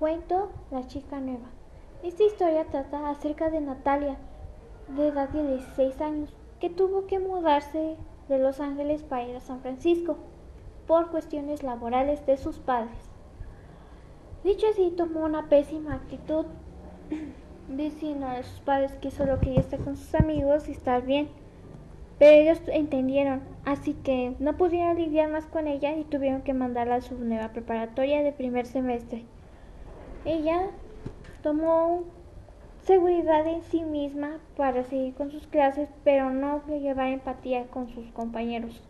Cuento La chica nueva. Esta historia trata acerca de Natalia, de edad de 16 años, que tuvo que mudarse de Los Ángeles para ir a San Francisco por cuestiones laborales de sus padres. Dicho así, tomó una pésima actitud, diciendo a sus padres que solo quería estar con sus amigos y estar bien. Pero ellos entendieron, así que no pudieron lidiar más con ella y tuvieron que mandarla a su nueva preparatoria de primer semestre. Ella tomó seguridad en sí misma para seguir con sus clases, pero no llevar empatía con sus compañeros.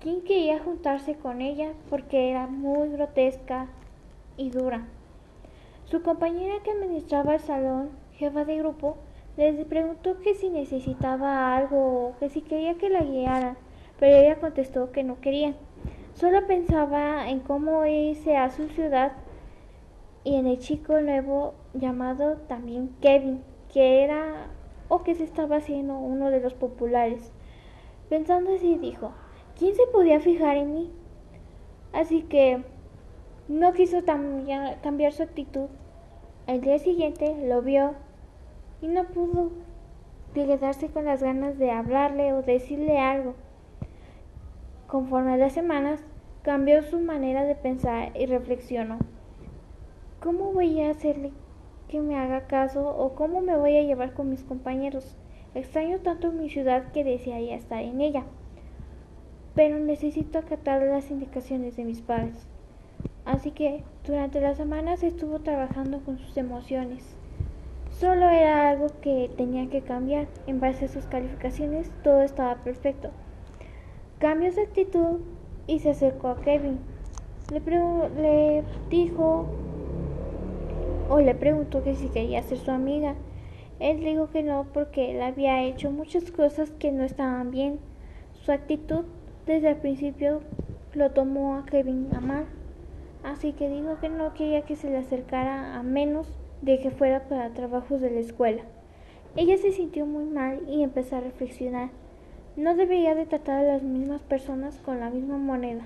¿Quién quería juntarse con ella porque era muy grotesca y dura? Su compañera que administraba el salón, jefa de grupo, les preguntó que si necesitaba algo o que si quería que la guiaran, pero ella contestó que no quería. Solo pensaba en cómo irse a su ciudad y en el chico nuevo llamado también Kevin, que era o que se estaba haciendo uno de los populares. Pensando así dijo, ¿quién se podía fijar en mí? Así que no quiso cambiar su actitud. El día siguiente lo vio y no pudo quedarse con las ganas de hablarle o decirle algo. Conforme a las semanas, cambió su manera de pensar y reflexionó. ¿Cómo voy a hacerle que me haga caso o cómo me voy a llevar con mis compañeros? Extraño tanto mi ciudad que desearía estar en ella, pero necesito acatar las indicaciones de mis padres. Así que durante las semanas estuvo trabajando con sus emociones. Solo era algo que tenía que cambiar. En base a sus calificaciones todo estaba perfecto. Cambió su actitud y se acercó a Kevin. Le, le dijo o le preguntó que si quería ser su amiga. Él dijo que no porque él había hecho muchas cosas que no estaban bien. Su actitud desde el principio lo tomó a Kevin a mal. Así que dijo que no quería que se le acercara a menos de que fuera para trabajos de la escuela. Ella se sintió muy mal y empezó a reflexionar. No debería de tratar a las mismas personas con la misma moneda.